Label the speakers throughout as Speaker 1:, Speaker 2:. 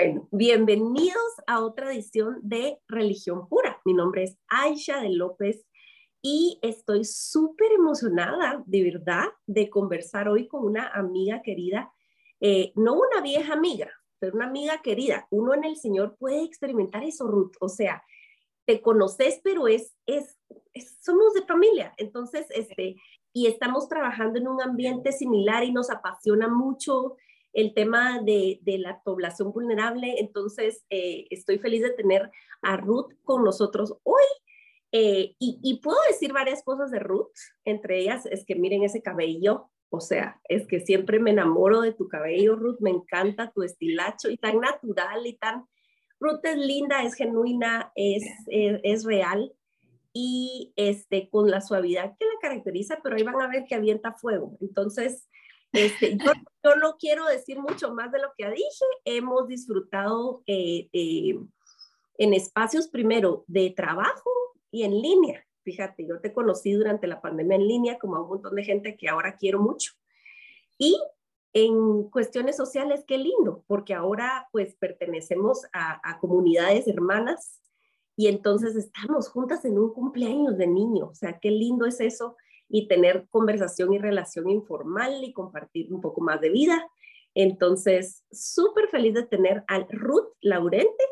Speaker 1: Bueno, bienvenidos a otra edición de Religión Pura. Mi nombre es Aisha de López y estoy súper emocionada, de verdad, de conversar hoy con una amiga querida, eh, no una vieja amiga, pero una amiga querida. Uno en el Señor puede experimentar eso, Ruth. O sea, te conoces, pero es, es, somos de familia. Entonces, este, y estamos trabajando en un ambiente similar y nos apasiona mucho el tema de, de la población vulnerable. Entonces, eh, estoy feliz de tener a Ruth con nosotros hoy. Eh, y, y, puedo decir varias cosas de Ruth, entre ellas es que miren ese cabello, o sea, es que siempre me enamoro de tu cabello, Ruth, me encanta tu estilacho y tan natural y tan... Ruth es linda, es genuina, es, es, real y este, con la suavidad que la caracteriza, pero ahí van a ver que avienta fuego. Entonces, este, yo, no quiero decir mucho más de lo que dije. Hemos disfrutado eh, eh, en espacios primero de trabajo y en línea. Fíjate, yo te conocí durante la pandemia en línea como a un montón de gente que ahora quiero mucho. Y en cuestiones sociales, qué lindo, porque ahora pues pertenecemos a, comunidades hermanas y entonces estamos juntas en un cumpleaños de niño. O sea, qué lindo es eso y tener conversación y relación informal y compartir un poco más de vida. Entonces, súper feliz de tener a Ruth Laurente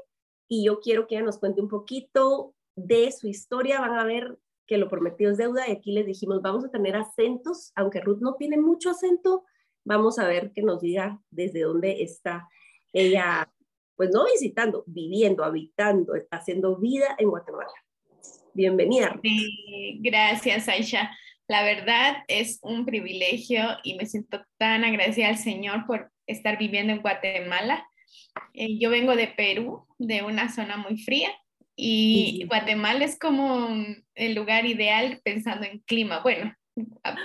Speaker 1: y yo quiero que ella nos cuente un poquito de su historia. Van a ver que lo prometido es deuda y aquí les dijimos, vamos a tener acentos, aunque Ruth no tiene mucho acento, vamos a ver que nos diga desde dónde está ella, pues no visitando, viviendo, habitando, haciendo vida en Guatemala. Bienvenida.
Speaker 2: Sí, gracias, Aisha. La verdad es un privilegio y me siento tan agradecida al Señor por estar viviendo en Guatemala. Eh, yo vengo de Perú, de una zona muy fría, y Guatemala es como el lugar ideal pensando en clima. Bueno, a,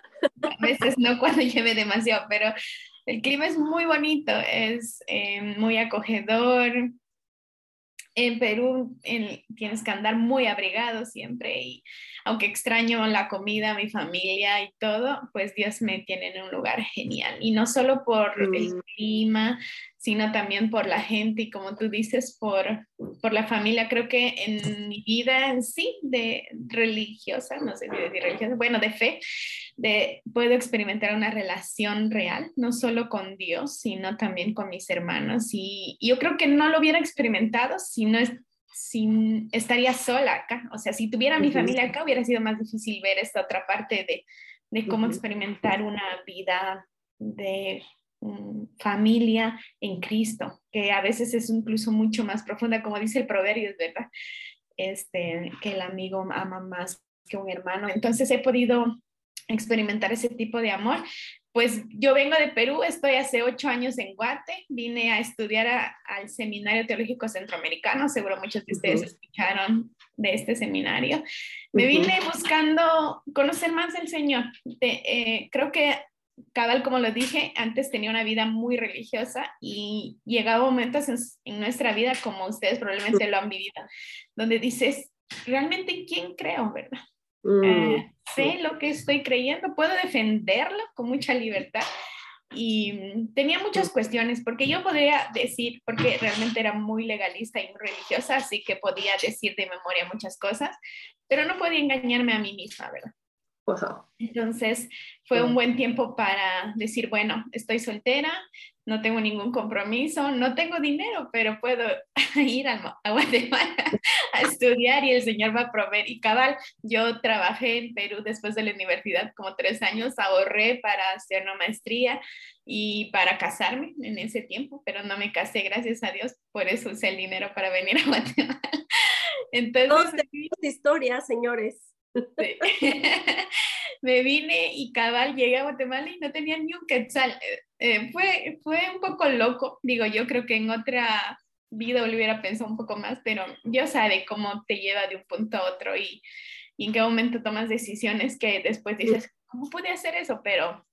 Speaker 2: veces no cuando lleve demasiado, pero el clima es muy bonito, es eh, muy acogedor. En Perú tienes que andar muy abrigado siempre y aunque extraño la comida, mi familia y todo, pues Dios me tiene en un lugar genial. Y no solo por el mm. clima, sino también por la gente y como tú dices, por, por la familia. Creo que en mi vida en sí, de religiosa, no sé si decir religiosa, bueno, de fe, de, puedo experimentar una relación real, no solo con Dios, sino también con mis hermanos. Y, yo creo que no lo hubiera experimentado si no es, si estaría sola acá. O sea, si tuviera mi familia acá, hubiera sido más difícil ver esta otra parte de, de cómo experimentar una vida de familia en Cristo, que a veces es incluso mucho más profunda, como dice el proverbio, es verdad, este, que el amigo ama más que un hermano. Entonces he podido experimentar ese tipo de amor. Pues yo vengo de Perú, estoy hace ocho años en Guate, vine a estudiar al Seminario Teológico Centroamericano, seguro muchos de ustedes escucharon de este seminario. Me vine buscando conocer más del Señor. Eh, creo que cabal, como lo dije, antes tenía una vida muy religiosa y llegaba momentos en, nuestra vida, como ustedes probablemente lo han vivido, donde dices, ¿realmente quién creo, verdad? Mm, eh, sé lo que estoy creyendo, puedo defenderlo con mucha libertad. Y tenía muchas cuestiones, porque yo podría decir, porque realmente era muy legalista y muy religiosa, así que podía decir de memoria muchas cosas, pero no podía engañarme a mí misma, ¿verdad? Entonces fue un buen tiempo para decir, bueno, estoy soltera, no tengo ningún compromiso, no tengo dinero, pero puedo ir a, Guatemala a estudiar y el Señor va a proveer. Y cabal, yo trabajé en Perú después de la universidad como tres años, ahorré para hacer una maestría y para casarme en ese tiempo, pero no me casé, gracias a Dios, por eso usé el dinero para venir a Guatemala.
Speaker 1: Entonces, Todos tenemos historias, señores.
Speaker 2: me vine y cabal llegué a Guatemala y no tenía ni un quetzal. Eh, fue, fue un poco loco, digo, yo creo que en otra vida lo hubiera pensado un poco más, pero Dios sabe cómo te lleva de un punto a otro y, y en qué momento tomas decisiones que después dices, ¿cómo pude hacer eso? Pero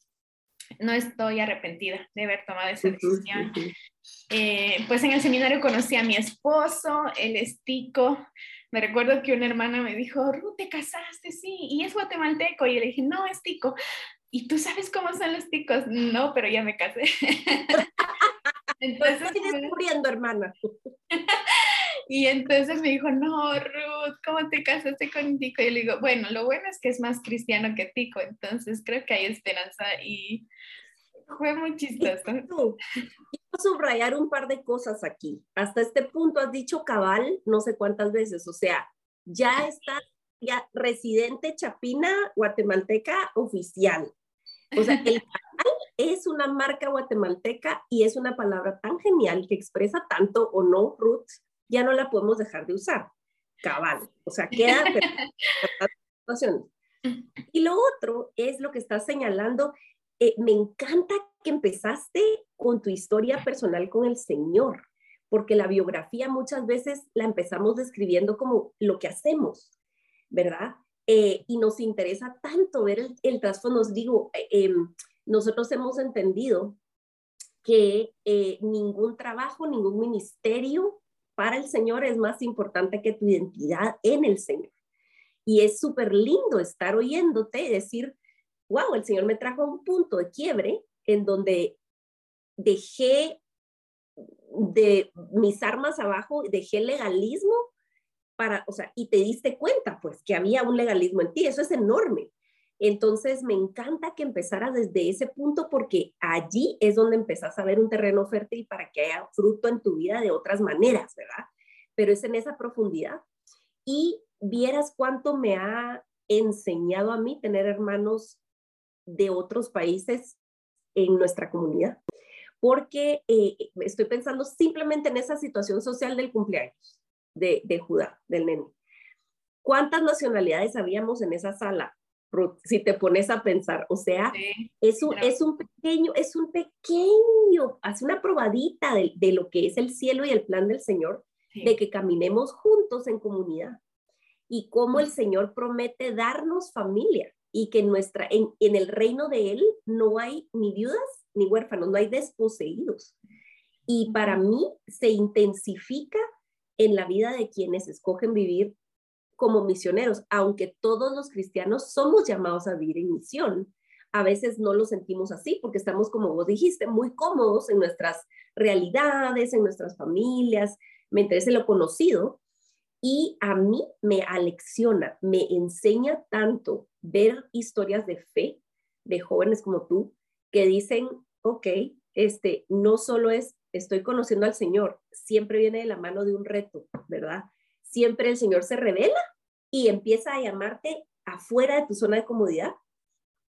Speaker 2: no estoy arrepentida de haber tomado esa decisión. Eh, pues en el seminario conocí a mi esposo, él es tico. Me recuerdo que una hermana me dijo, Ruth, te casaste, sí, y es guatemalteco. Y le dije, no, es tico. ¿Y tú sabes cómo son los ticos? No, pero ya me casé.
Speaker 1: entonces, estoy descubriendo, hermana.
Speaker 2: y entonces me dijo, no, Ruth, ¿cómo te casaste con Tico? Y yo le digo, bueno, lo bueno es que es más cristiano que Tico, entonces creo que hay esperanza y fue muy chistoso. Quiero
Speaker 1: subrayar un par de cosas aquí. Hasta este punto has dicho cabal no sé cuántas veces, o sea, ya está ya residente chapina guatemalteca oficial. O sea, el cabal es una marca guatemalteca y es una palabra tan genial que expresa tanto o no, Ruth, ya no la podemos dejar de usar. Cabal. O sea, queda Y lo otro es lo que estás señalando. Eh, me encanta que empezaste con tu historia personal con el Señor, porque la biografía muchas veces la empezamos describiendo como lo que hacemos, ¿verdad? Eh, y nos interesa tanto ver el, el trasfondo. Nos digo, eh, em, nosotros hemos entendido que eh, ningún trabajo, ningún ministerio para el Señor es más importante que tu identidad en el Señor. Y es súper lindo estar oyéndote y decir, wow, el Señor me trajo a un punto de quiebre en donde dejé de mis armas abajo, dejé legalismo para, o sea, y te diste cuenta, pues, que había un legalismo en ti, eso es enorme. Entonces, me encanta que empezaras desde ese punto porque allí es donde empezás a ver un terreno fértil para que haya fruto en tu vida de otras maneras, ¿verdad? Pero es en esa profundidad. Y vieras cuánto me ha enseñado a mí tener hermanos de otros países en nuestra comunidad. Porque eh, estoy pensando simplemente en esa situación social del cumpleaños de, Judá, del nene. ¿Cuántas nacionalidades habíamos en esa sala? si te pones a pensar, o sea, es, un, es un pequeño, es un pequeño, hace una probadita de, lo que es el cielo y el plan del Señor, de que caminemos juntos en comunidad y cómo el Señor promete darnos familia y que en, nuestra, en, en el reino de Él no hay ni viudas ni huérfanos, no hay desposeídos. Y para mí se intensifica en la vida de quienes escogen vivir como misioneros, aunque todos los cristianos somos llamados a vivir en misión. A veces no lo sentimos así porque estamos, como vos dijiste, muy cómodos en nuestras realidades, en nuestras familias, me interesa lo conocido y a mí me alecciona, me enseña tanto ver historias de fe de jóvenes como tú que dicen, ok, este no solo es estoy conociendo al Señor, siempre viene de la mano de un reto, ¿verdad? Siempre el Señor se revela y empieza a llamarte afuera de tu zona de comodidad.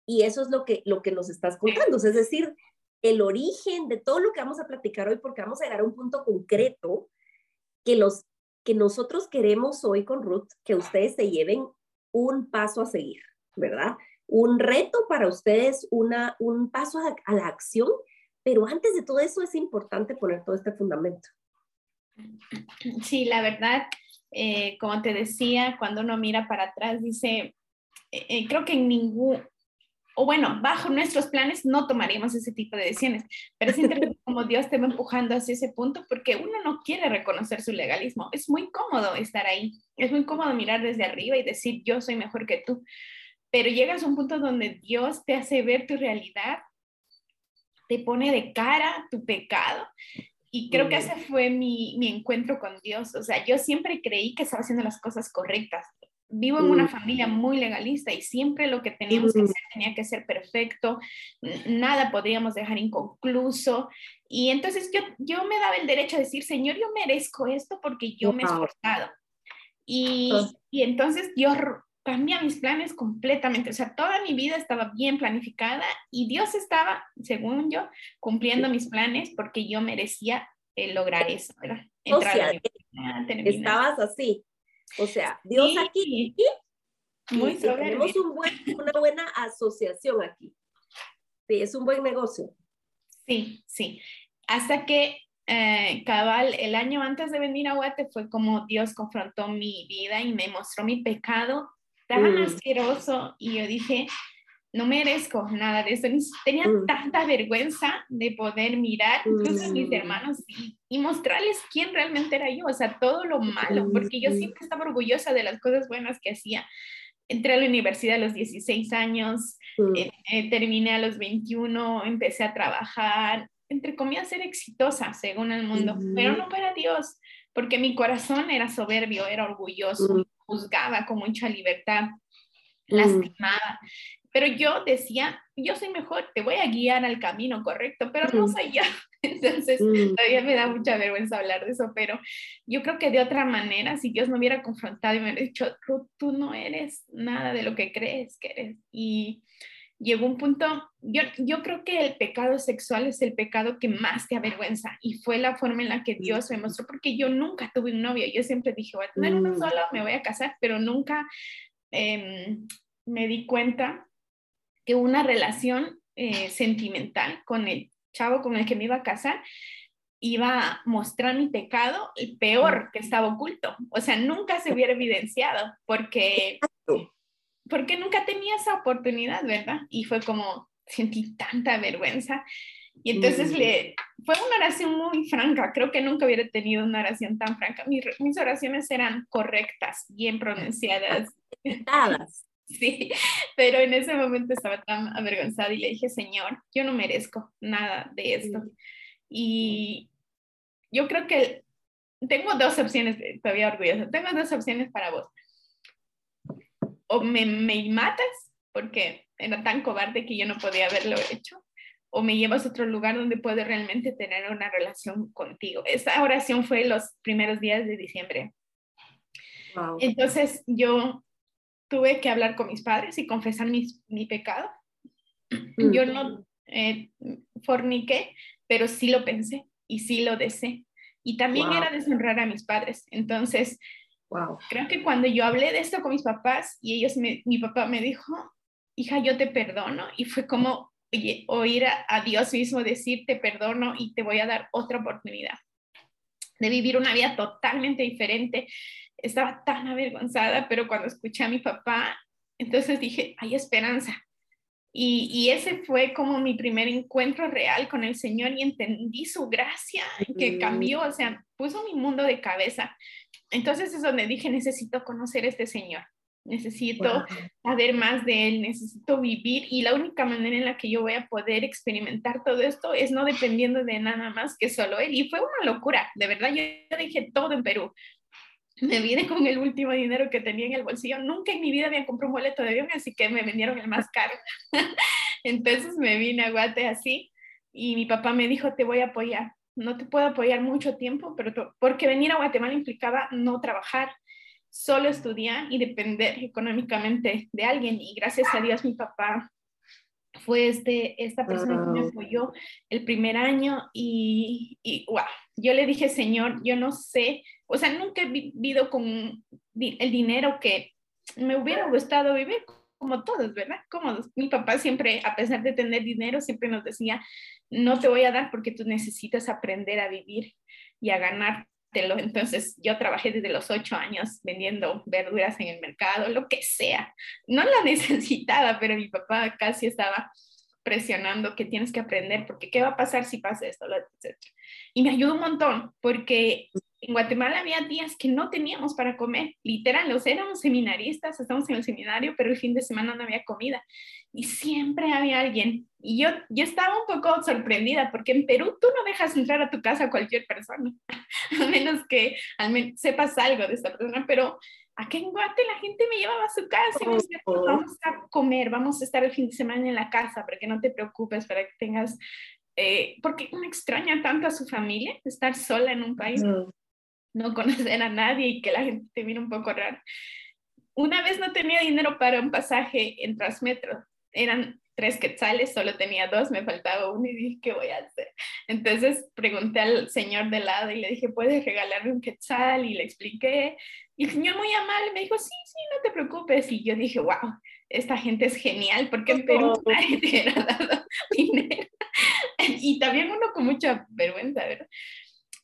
Speaker 1: Y eso es lo que, lo que nos estás contando. Es decir, el origen de todo lo que vamos a platicar hoy, porque vamos a llegar a un punto concreto que, los, que nosotros queremos hoy con Ruth, que ustedes se lleven un paso a seguir, ¿verdad? Un reto para ustedes, una, un paso a la acción pero antes de todo eso es importante poner todo este fundamento.
Speaker 2: Sí, la verdad, eh, como te decía, cuando uno mira para atrás, dice, eh, eh, creo que en ningún, o bueno, bajo nuestros planes no tomaríamos ese tipo de decisiones, pero es interesante como Dios te va empujando hacia ese punto porque uno no quiere reconocer su legalismo. Es muy cómodo estar ahí, es muy cómodo mirar desde arriba y decir yo soy mejor que tú, pero llegas a un punto donde Dios te hace ver tu realidad te pone de cara tu pecado. Y creo que ese fue mi, mi, encuentro con Dios. O sea, yo siempre creí que estaba haciendo las cosas correctas. Vivo en una familia muy legalista y siempre lo que teníamos que hacer tenía que ser perfecto, nada podríamos dejar inconcluso. Y entonces yo, yo me daba el derecho a decir, Señor, yo merezco esto porque yo me he esforzado. Y, y entonces Dios cambia mis planes completamente. O sea, toda mi vida estaba bien planificada y Dios estaba, según yo, cumpliendo mis planes porque yo merecía eh, lograr eso, ¿verdad?
Speaker 1: o sea, estabas así. O sea, Dios aquí, muy tenemos un buen, una buena asociación aquí. Sí, es un buen negocio.
Speaker 2: Sí, sí. Hasta que eh, cabal, el año antes de venir a Guate fue como Dios confrontó mi vida y me mostró mi pecado tan mm. asqueroso y yo dije, no merezco nada de eso. Tenía mm. tanta vergüenza de poder mirar incluso a mis mm. hermanos y, mostrarles quién realmente era yo, o sea, todo lo malo, porque yo siempre estaba orgullosa de las cosas buenas que hacía. Entré a la universidad a los 16 años, eh, eh, terminé a los 21, empecé a trabajar, entre comillas, ser exitosa según el mundo, pero no para Dios, porque mi corazón era soberbio, era orgulloso, juzgaba con mucha libertad, lastimaba. Pero yo decía, yo soy mejor, te voy a guiar al camino correcto, pero no soy yo. Entonces, todavía me da mucha vergüenza hablar de eso, pero yo creo que de otra manera, si Dios me hubiera confrontado y me hubiera dicho, tú no eres nada de lo que crees que eres. Y llegó un punto, yo, yo creo que el pecado sexual es el pecado que más te avergüenza y fue la forma en la que Dios me mostró, porque yo nunca tuve un novio, yo siempre dije, voy a tener uno mm. solo, me voy a casar, pero nunca em, me di cuenta que una relación eh, sentimental con el chavo con el que me iba a casar iba a mostrar mi pecado, el peor que estaba oculto. O sea, nunca se hubiera evidenciado porque porque nunca tenía esa oportunidad, ¿verdad? Y fue como, sentí tanta vergüenza. Y entonces le, fue una oración muy franca, creo que nunca hubiera tenido una oración tan franca. Mis, mis oraciones eran correctas, bien pronunciadas. Sí, pero en ese momento estaba tan avergonzada y le dije, Señor, yo no merezco nada de esto. Y yo creo que tengo dos opciones, todavía orgullosa, tengo dos opciones para vos o me, me matas, porque era tan cobarde que yo no podía haberlo hecho, o me llevas a otro lugar donde puedo realmente tener una relación contigo. Esa oración fue los primeros días de diciembre. Entonces yo tuve que hablar con mis padres y confesar mi pecado. Mm. Yo no eh, forniqué, pero sí lo pensé y sí lo deseé. Y también era deshonrar a mis padres. Entonces, Creo que cuando yo hablé de esto con mis papás y ellos, me, mi papá me dijo, hija, yo te perdono. Y fue como oír a, Dios mismo decir, te perdono y te voy a dar otra oportunidad de vivir una vida totalmente diferente. Estaba tan avergonzada, pero cuando escuché a mi papá, entonces dije, hay esperanza. Y, y, ese fue como mi primer encuentro real con el Señor y entendí su gracia que cambió, o sea, puso mi mundo de cabeza. Entonces es donde dije, necesito conocer a este Señor, necesito saber más de Él, necesito vivir y la única manera en la que yo voy a poder experimentar todo esto es no dependiendo de nada más que solo Él. Y fue una locura, de verdad, yo dije todo en Perú. Me vine con el último dinero que tenía en el bolsillo. Nunca en mi vida había comprado un boleto de avión, así que me vendieron el más caro. Entonces me vine a Guate así y mi papá me dijo, te voy a apoyar no te puedo apoyar mucho tiempo, pero porque venir a Guatemala implicaba no trabajar, solo estudiar y depender económicamente de alguien. Y gracias a Dios mi papá fue este, esta persona que me apoyó el primer año y, y wow, yo le dije, Señor, yo no sé, o sea, nunca he vivido con el dinero que me hubiera gustado vivir como todos, ¿verdad? Como Mi papá siempre, a pesar de tener dinero, siempre nos decía, no te voy a dar porque tú necesitas aprender a vivir y a ganártelo. Entonces yo trabajé desde los ocho años vendiendo verduras en el mercado, lo que sea. No la necesitaba, pero mi papá casi estaba presionando que tienes que aprender porque qué va a pasar si pasa esto, etc. Y me ayudó un montón porque en Guatemala había días que no teníamos para comer, literal, sea, éramos seminaristas, estamos en el seminario, pero el fin de semana no había comida. Y siempre había alguien. Y yo, yo estaba un poco sorprendida porque en Perú tú no dejas entrar a tu casa a cualquier persona, a menos que al menos sepas algo de esta persona, pero aquí en Guate la gente me llevaba a su casa y me decía, vamos a comer, vamos a estar el fin de semana en la casa para que no te preocupes, para que tengas, eh, porque me extraña tanto a su familia, estar sola en un país no conocer a nadie y que la gente te mira un poco raro. Una vez no tenía dinero para un pasaje en Transmetro, eran tres quetzales, solo tenía dos, me faltaba uno y dije, ¿qué voy a hacer? Entonces pregunté al señor de lado y le dije, ¿puedes regalarme un quetzal? Y le expliqué. Y el señor muy amable me dijo, sí, sí, no te preocupes. Y yo dije, wow, esta gente es genial porque en Perú oh. nadie te ha dado dinero. y también uno con mucha vergüenza, ¿verdad?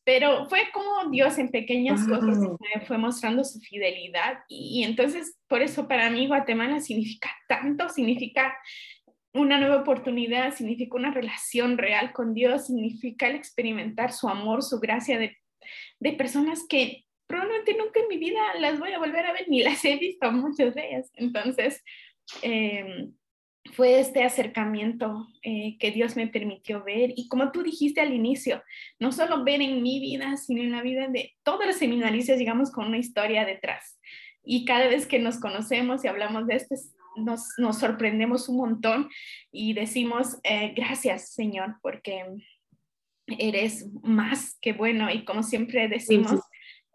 Speaker 2: Pero fue como Dios en pequeñas cosas me fue mostrando su fidelidad y, entonces por eso para mí Guatemala significa tanto, significa una nueva oportunidad, significa una relación real con Dios, significa el experimentar su amor, su gracia de, de personas que probablemente nunca en mi vida las voy a volver a ver, ni las he visto muchas de ellas. Entonces, eh, fue este acercamiento eh, que Dios me permitió ver. Y como tú dijiste al inicio, no solo ver en mi vida, sino en la vida de todos los seminaristas, digamos, con una historia detrás. Y cada vez que nos conocemos y hablamos de esto, nos, nos sorprendemos un montón y decimos, eh, gracias Señor, porque eres más que bueno. Y como siempre decimos,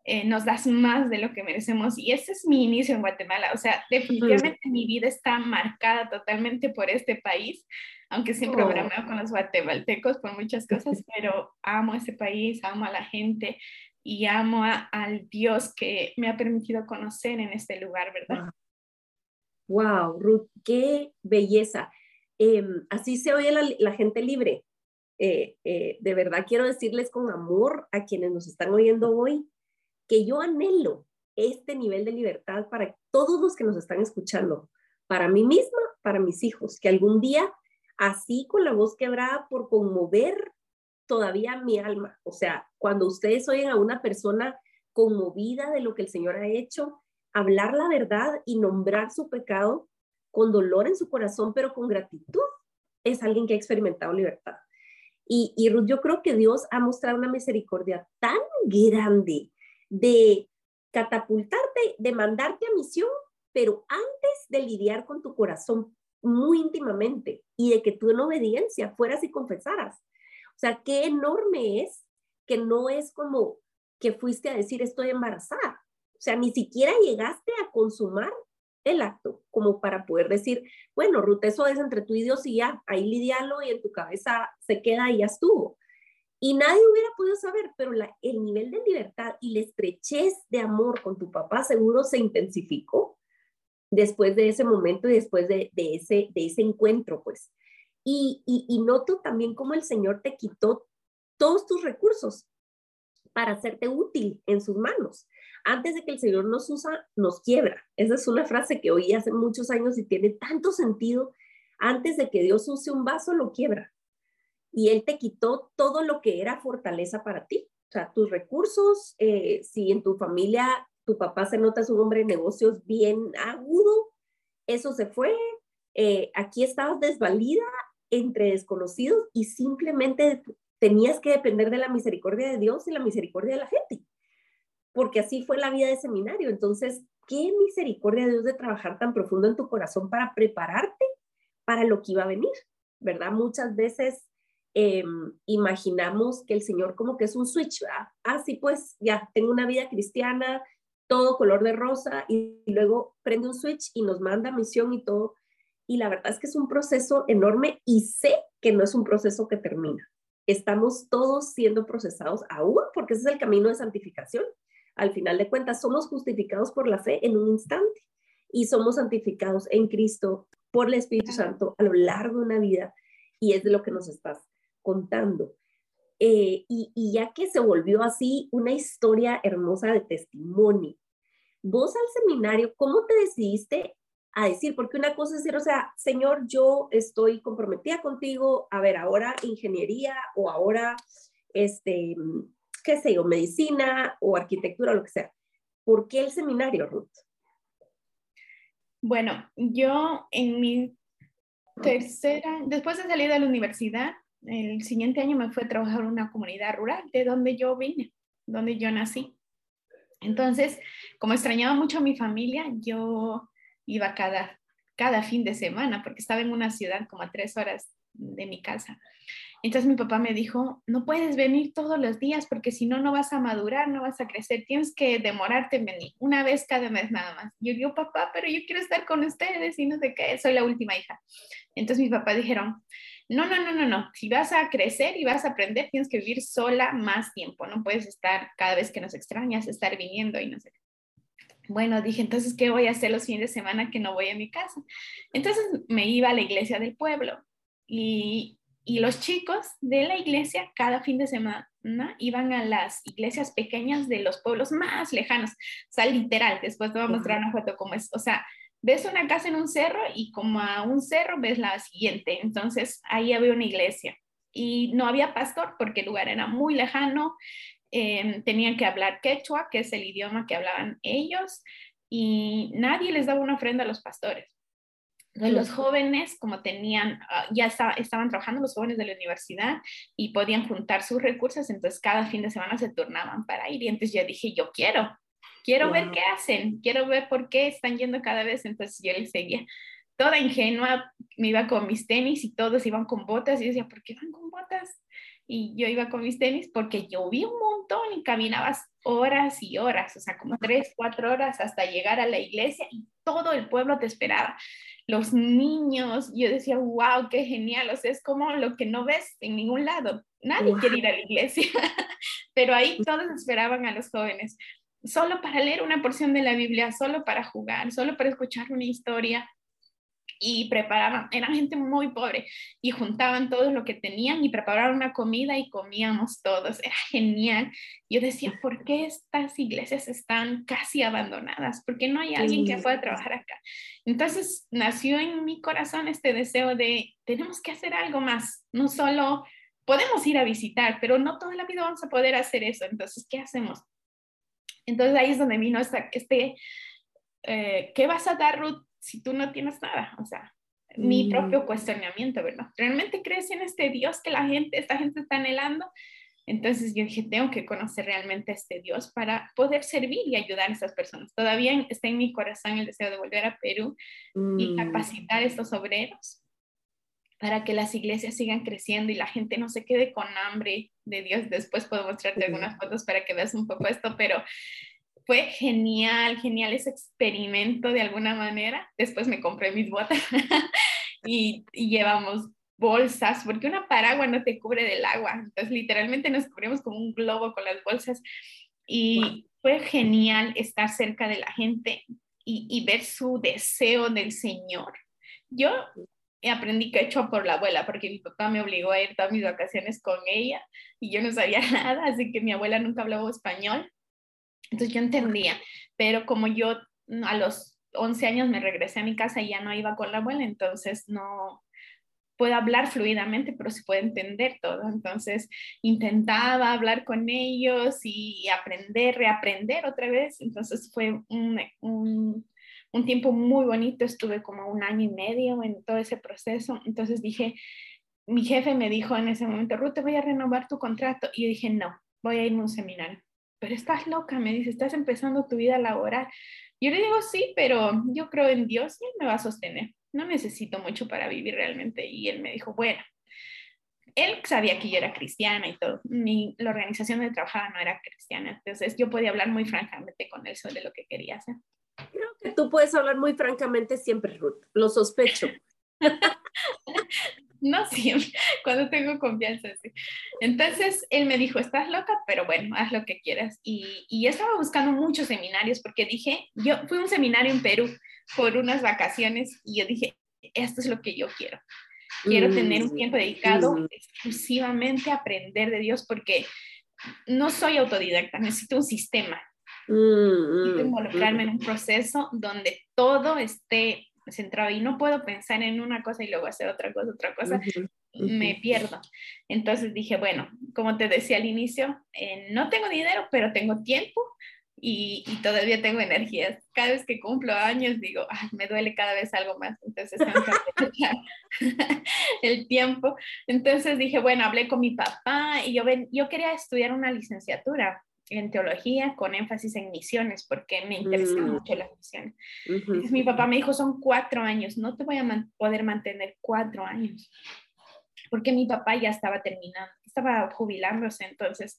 Speaker 2: eh, nos das más de lo que merecemos. Y ese es mi inicio en Guatemala. O sea, definitivamente mi vida está marcada totalmente por este país, aunque siempre oh. con los guatemaltecos por muchas cosas, pero amo ese país, amo a la gente y amo al Dios que me ha permitido conocer en este lugar, ¿verdad?
Speaker 1: Wow, Ruth, qué belleza. Em, así se oye la, gente libre. Eh, eh, de verdad quiero decirles con amor a quienes nos están oyendo hoy, que yo anhelo este nivel de libertad para todos los que nos están escuchando, para mí misma, para mis hijos, que algún día, así con la voz quebrada por conmover todavía mi alma, o sea, cuando ustedes oyen a una persona conmovida de lo que el Señor ha hecho, hablar la verdad y nombrar su pecado con dolor en su corazón, pero con gratitud, es alguien que ha experimentado libertad. Y, y Ruth, yo creo que Dios ha mostrado una misericordia tan grande de catapultarte, de mandarte a misión, pero antes de lidiar con tu corazón muy íntimamente y de que tú en obediencia fueras y confesaras. O sea, qué enorme es que no es como que fuiste a decir estoy embarazada. O sea, ni siquiera llegaste a consumar el acto como para poder decir, bueno, Ruth, eso es entre tú y Dios y ya, ahí lidialo y en tu cabeza se queda y ya estuvo. Y nadie hubiera podido saber, pero el nivel de libertad y la estrechez de amor con tu papá seguro se intensificó después de ese momento y después de, ese, de ese encuentro, pues. Y, y, noto también cómo el Señor te quitó todos tus recursos para hacerte útil en sus manos. Antes de que el Señor nos usa, nos quiebra. Esa es una frase que oí hace muchos años y tiene tanto sentido. Antes de que Dios use un vaso, lo quiebra y Él te quitó todo lo que era fortaleza para ti. O sea, tus recursos, eh, si en tu familia tu papá se nota es un hombre de negocios bien agudo, eso se fue. Eh, aquí estabas desvalida entre desconocidos y simplemente tenías que depender de la misericordia de Dios y la misericordia de la gente, porque así fue la vida de seminario. Entonces, qué misericordia de Dios de trabajar tan profundo en tu corazón para prepararte para lo que iba a venir, ¿verdad? Muchas veces Em, imaginamos que el Señor como que es un switch, ¿verdad? Ah, sí, pues ya, tengo una vida cristiana, todo color de rosa, y, luego prende un switch y nos manda misión y todo. Y la verdad es que es un proceso enorme y sé que no es un proceso que termina. Estamos todos siendo procesados aún porque ese es el camino de santificación. Al final de cuentas, somos justificados por la fe en un instante y somos santificados en Cristo por el Espíritu Santo a lo largo de una vida y es de lo que nos estás contando. Eh, y, ya que se volvió así una historia hermosa de testimonio, vos al seminario, ¿cómo te decidiste a decir? Porque una cosa es decir, o sea, Señor, yo estoy comprometida contigo, a ver, ahora ingeniería o ahora, este, qué sé yo, medicina o arquitectura, lo que sea. ¿Por qué el seminario, Ruth?
Speaker 2: Bueno, yo en mi tercera, después de salir de la universidad, el siguiente año me fue a trabajar en una comunidad rural de donde yo vine, donde yo nací. Entonces, como extrañaba mucho a mi familia, yo iba cada, cada fin de semana porque estaba en una ciudad como a tres horas de mi casa. Entonces mi papá me dijo, no puedes venir todos los días porque si no, no vas a madurar, no vas a crecer, tienes que demorarte en venir, una vez cada mes nada más. Yo digo, papá, pero yo quiero estar con ustedes y no sé qué, soy la última hija. Entonces mis papás dijeron, no, no, no, no, no. Si vas a crecer y vas a aprender, tienes que vivir sola más tiempo. No puedes estar cada vez que nos extrañas, estar viniendo y no sé. Bueno, dije, entonces, ¿qué voy a hacer los fines de semana que no voy a mi casa? Entonces me iba a la iglesia del pueblo y y los chicos de la iglesia cada fin de semana iban a las iglesias pequeñas de los pueblos más lejanos. O sea, literal, después te voy a mostrar una foto como es. O sea, ves una casa en un cerro y como a un cerro ves la siguiente. Entonces, ahí había una iglesia y no había pastor porque el lugar era muy lejano. Em, tenían que hablar quechua, que es el idioma que hablaban ellos, y nadie les daba una ofrenda a los pastores. los jóvenes, como tenían, ah, ya estaban trabajando los jóvenes de la universidad y podían juntar sus recursos, entonces cada fin de semana se turnaban para ir. Y entonces yo dije, yo quiero, quiero ver qué hacen, quiero ver por qué están yendo cada vez. Entonces yo les seguía toda ingenua, me iba con mis tenis y todos iban con botas y decía, ¿por qué van con botas? Y yo iba con mis tenis porque llovía un montón y caminabas horas y horas, o sea, como tres, cuatro horas hasta llegar a la iglesia y todo el pueblo te esperaba. Los niños, yo decía, wow, qué genial, o sea, es como lo que no ves en ningún lado. Nadie quiere ir a la iglesia, pero ahí todos esperaban a los jóvenes, solo para leer una porción de la Biblia, solo para jugar, solo para escuchar una historia y preparaban, eran gente muy pobre y juntaban todo lo que tenían y preparaban una comida y comíamos todos, era genial. Yo decía, ¿por qué estas iglesias están casi abandonadas? ¿Por qué no hay alguien que pueda trabajar acá? Entonces nació en mi corazón este deseo de, tenemos que hacer algo más, no solo podemos ir a visitar, pero no toda la vida vamos a poder hacer eso, entonces, ¿qué hacemos? Entonces ahí es donde vino esta, este, eh, ¿qué vas a dar, Ruth? si tú no tienes nada? O sea, mi mm. propio cuestionamiento, ¿verdad? ¿Realmente crees en este Dios que la gente, esta gente está anhelando? Entonces yo dije, tengo que conocer realmente a este Dios para poder servir y ayudar a esas personas. Todavía está en mi corazón el deseo de volver a Perú y mm. capacitar a estos obreros para que las iglesias sigan creciendo y la gente no se quede con hambre de Dios. Después puedo mostrarte algunas fotos para que veas un poco esto, pero fue genial, genial ese experimento de alguna manera. Después me compré mis botas y, llevamos bolsas, porque una paraguas no te cubre del agua. Entonces, literalmente nos cubrimos como un globo con las bolsas. Y fue genial estar cerca de la gente y, y ver su deseo del Señor. Yo aprendí quechua por la abuela, porque mi papá me obligó a ir todas mis vacaciones con ella y yo no sabía nada, así que mi abuela nunca hablaba español. Entonces yo entendía, pero como yo mm, a los 11 años me regresé a mi casa y ya no iba con la abuela, entonces no puedo hablar fluidamente, pero sí puedo entender todo. Entonces intentaba hablar con ellos y aprender, reaprender otra vez. Entonces fue un, un, un tiempo muy bonito, estuve como un año y medio en todo ese proceso. Entonces dije, mi jefe me dijo en ese momento, Ruth, te voy a renovar tu contrato. Y yo dije, no, voy a irme a un seminario pero estás loca, me dice, estás empezando tu vida laboral. Yo le digo, sí, pero yo creo en Dios y Él me va a sostener. No necesito mucho para vivir realmente. Y él me dijo, bueno, él sabía que yo era cristiana y todo. Mi, la organización donde trabajaba no era cristiana. Entonces yo podía hablar muy francamente con él sobre lo que quería hacer.
Speaker 1: Creo que tú puedes hablar muy francamente siempre, Ruth. Lo sospecho.
Speaker 2: no siempre, cuando tengo confianza, sí. Entonces él me dijo, estás loca, pero bueno, haz lo que quieras. Y, y estaba buscando muchos seminarios porque dije, yo fui a un seminario en Perú por unas vacaciones y yo dije, esto es lo que yo quiero. Quiero tener un tiempo dedicado mm. exclusivamente a aprender de Dios porque no soy autodidacta, necesito un sistema. Mm, necesito mm, involucrarme en un proceso donde todo esté centrado y no puedo pensar en una cosa y luego hacer otra cosa, otra cosa, me pierdo. Entonces dije, bueno, como te decía al inicio, eh, no tengo dinero, pero tengo tiempo y, y, todavía tengo energías. Cada vez que cumplo años digo, Ay, me duele cada vez algo más, entonces tengo que el tiempo. Entonces dije, bueno, hablé con mi papá y yo, ven, yo quería estudiar una licenciatura en teología con énfasis en misiones, porque me interesan mm. mucho las misiones. mi papá me dijo, son cuatro años, no te voy a poder mantener cuatro años, porque mi papá ya estaba terminando, estaba jubilándose, entonces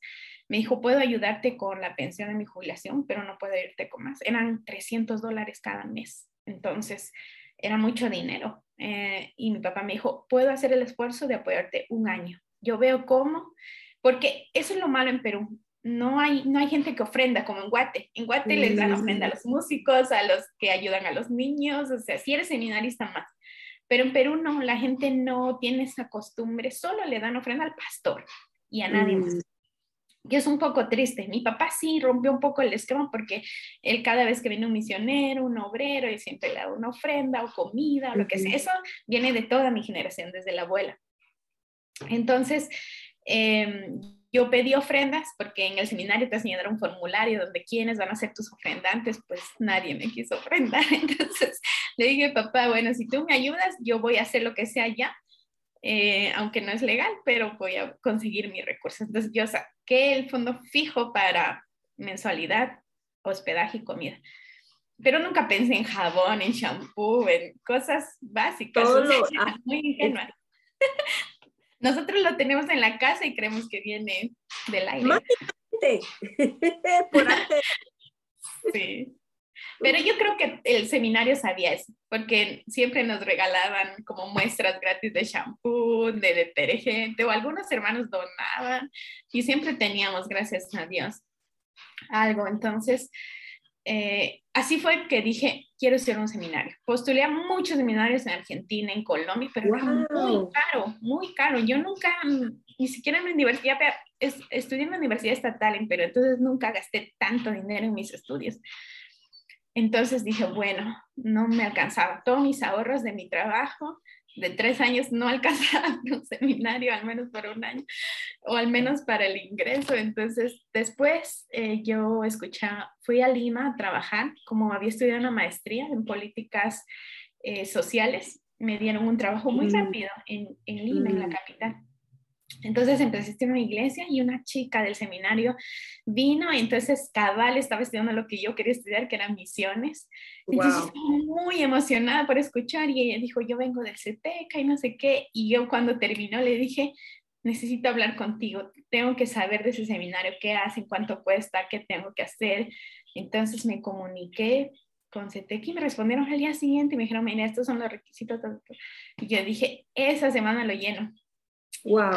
Speaker 2: me dijo, puedo ayudarte con la pensión de mi jubilación, pero no puedo irte con más. Eran 300 dólares cada mes, entonces era mucho dinero. Eh, y mi papá me dijo, puedo hacer el esfuerzo de apoyarte un año. Yo veo cómo, porque eso es lo malo en Perú no hay, no hay gente que ofrenda como en Guate. En Guate les dan ofrenda a los músicos, a los que ayudan a los niños, o sea, si eres seminarista más. Pero en Perú no, la gente no tiene esa costumbre, solo le dan ofrenda al pastor y a nadie más. Mm. Y es un poco triste. Mi papá sí rompió un poco el esquema porque él cada vez que viene un misionero, un obrero, él siempre le da una ofrenda o comida o lo que sea. Eso viene de toda mi generación, desde la abuela. Entonces, em, yo pedí ofrendas porque en el seminario te enseñaron un formulario donde quiénes van a ser tus ofrendantes, pues nadie me quiso ofrendar. Entonces le dije, papá, bueno, si tú me ayudas, yo voy a hacer lo que sea ya, eh, aunque no es legal, pero voy a conseguir mis recursos. Entonces yo saqué el fondo fijo para mensualidad, hospedaje y comida. Pero nunca pensé en jabón, en shampoo, en cosas básicas. Todo ah, muy ingenua. Nosotros lo tenemos en la casa y creemos que viene del aire. Por antes. Sí. Pero yo creo que el seminario sabía eso, porque siempre nos regalaban como muestras gratis de shampoo, de detergente, o algunos hermanos donaban y siempre teníamos, gracias a Dios, algo. Entonces, eh, así fue que dije, quiero hacer un seminario. Postulé a muchos seminarios en Argentina, en Colombia, pero era muy caro, muy caro. Yo nunca, ni siquiera en la universidad, estudié en la Universidad Estatal en Perú, entonces nunca gasté tanto dinero en mis estudios. Entonces dije, bueno, no me alcanzaba todos mis ahorros de mi trabajo, de tres años no alcanzaba un seminario, al menos por un año, o al menos para el ingreso. Entonces, después eh, yo escuché, fui a Lima a trabajar, como había estudiado una maestría en políticas eh, sociales, me dieron un trabajo muy mm. rápido en, en Lima, en la mm. capital. Entonces empecé a una iglesia y una chica del seminario vino y entonces cabal estaba estudiando lo que yo quería estudiar, que eran misiones. Entonces estaba muy emocionada por escuchar y ella dijo, yo vengo del CETECA y no sé qué. Y yo cuando terminó le dije, necesito hablar contigo, tengo que saber de ese seminario, qué hacen, cuánto cuesta, qué tengo que hacer. Entonces me comuniqué con CETEC y me respondieron al día siguiente y me dijeron, mira, estos son los requisitos. Y yo dije, esa semana lo lleno. Wow.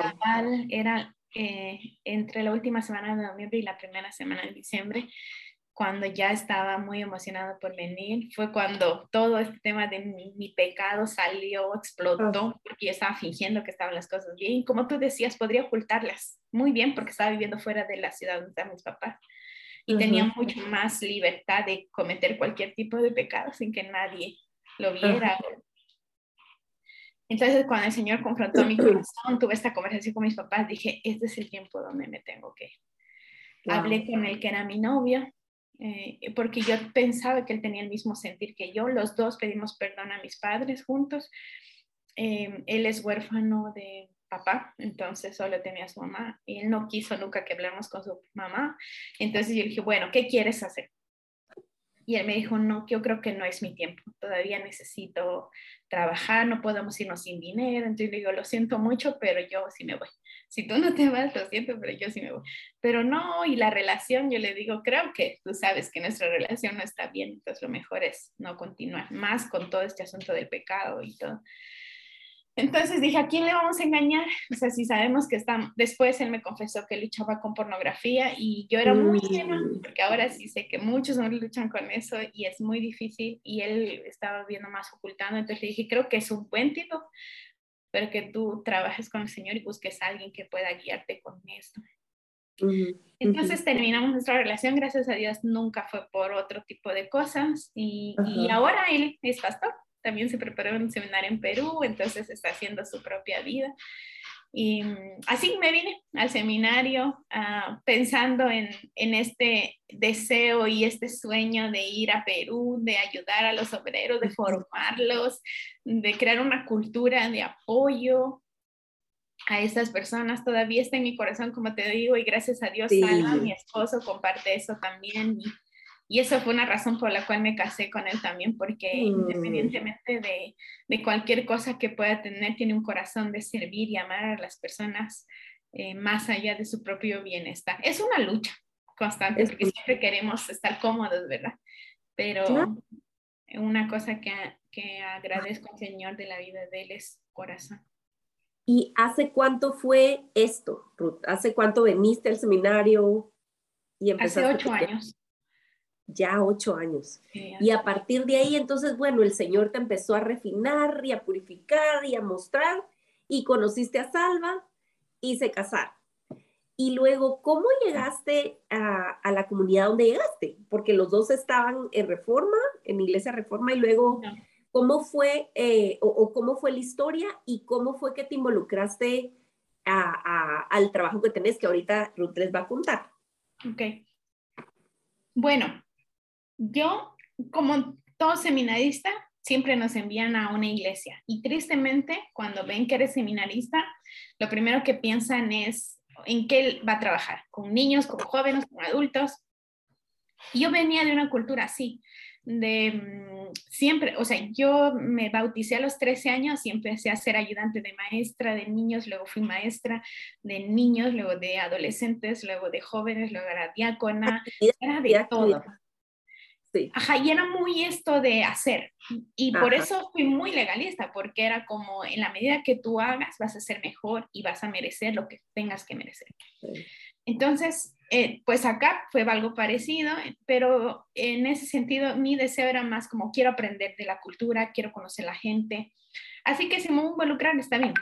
Speaker 2: era eh, entre la última semana de noviembre y la primera semana de diciembre, cuando ya estaba muy emocionada por venir, fue cuando todo este tema de mi, pecado salió, explotó, ah. porque yo estaba fingiendo que estaban las cosas bien. Como tú decías, podría ocultarlas muy bien porque estaba viviendo fuera de la ciudad donde están mis papás. Y tenía mucho más libertad de cometer cualquier tipo de pecado sin que nadie lo viera entonces, cuando el Señor confrontó mi corazón, tuve esta conversación con mis papás, dije, este es el tiempo donde me tengo que Hablé con él, que era mi novio, eh, porque yo pensaba que él tenía el mismo sentir que yo. Los dos pedimos perdón a mis padres juntos. Eh, él es huérfano de papá, entonces solo tenía a su mamá él no quiso nunca que habláramos con su mamá. Entonces yo dije, bueno, ¿qué quieres hacer? Y él me dijo, no, yo creo que no es mi tiempo, todavía necesito trabajar, no podemos irnos sin dinero. Entonces le digo, lo siento mucho, pero yo sí me voy. Si tú no te vas, lo siento, pero yo sí me voy. Pero no, y la relación, yo le digo, creo que tú sabes que nuestra relación no está bien, entonces lo mejor es no continuar más con todo este asunto del pecado y todo. Entonces dije, ¿a quién le vamos a engañar? O sea, si sabemos que está, después él me confesó que luchaba con pornografía y yo era muy ingenua, porque ahora sí sé que muchos hombres luchan con eso y es muy difícil y él estaba viendo más ocultando, entonces le dije, creo que es un buen tipo, pero que tú trabajes con el Señor y busques a alguien que pueda guiarte con esto. Entonces terminamos nuestra relación, gracias a Dios nunca fue por otro tipo de cosas y, y ahora él es pastor también se preparó en un seminario en Perú, entonces está haciendo su propia vida. Y mm, así me vine al seminario ah, pensando en, en, este deseo y este sueño de ir a Perú, de ayudar a los obreros, de formarlos, de crear una cultura de apoyo a estas personas. Todavía está en mi corazón, como te digo, y gracias a Dios, mi esposo, comparte eso también. Y eso fue una razón por la cual me casé con él también, porque mm. independientemente de, de, cualquier cosa que pueda tener, tiene un corazón de servir y amar a las personas eh, más allá de su propio bienestar. Es una lucha constante, porque siempre queremos estar cómodos, ¿verdad? Pero una cosa que, que agradezco al Señor de la vida de él es corazón.
Speaker 1: ¿Y hace cuánto fue esto, Ruth? ¿Hace cuánto veniste al seminario
Speaker 2: y empezaste? Hace ocho años
Speaker 1: Ya ocho años. y a partir de ahí, entonces, bueno, el Señor te empezó a refinar y a purificar y a mostrar y conociste a Salva y se casaron. Y luego, ¿cómo llegaste a, la comunidad donde llegaste? Porque los dos estaban en Reforma, en Iglesia Reforma, y luego, ¿cómo fue eh, o, cómo fue la historia y cómo fue que te involucraste al trabajo que tenés, que ahorita Ruth les va a contar?
Speaker 2: Ok. Bueno, yo, como todo seminarista, siempre nos envían a una iglesia y tristemente, cuando ven que eres seminarista, lo primero que piensan es en qué va a trabajar, con niños, con jóvenes, con adultos. Yo venía de una cultura así, de mm, siempre, o sea, yo me bauticé a los 13 años y empecé a ser ayudante de maestra de niños, luego fui maestra de niños, luego de adolescentes, luego de jóvenes, luego era diácona, era de todo. Ajá, y era muy esto de hacer. Y por eso fui muy legalista, porque era como en la medida que tú hagas, vas a ser mejor y vas a merecer lo que tengas que merecer. Entonces, eh, pues acá fue algo parecido, pero en ese sentido mi deseo era más como quiero aprender de la cultura, quiero conocer la gente. Así que si me involucrar está bien,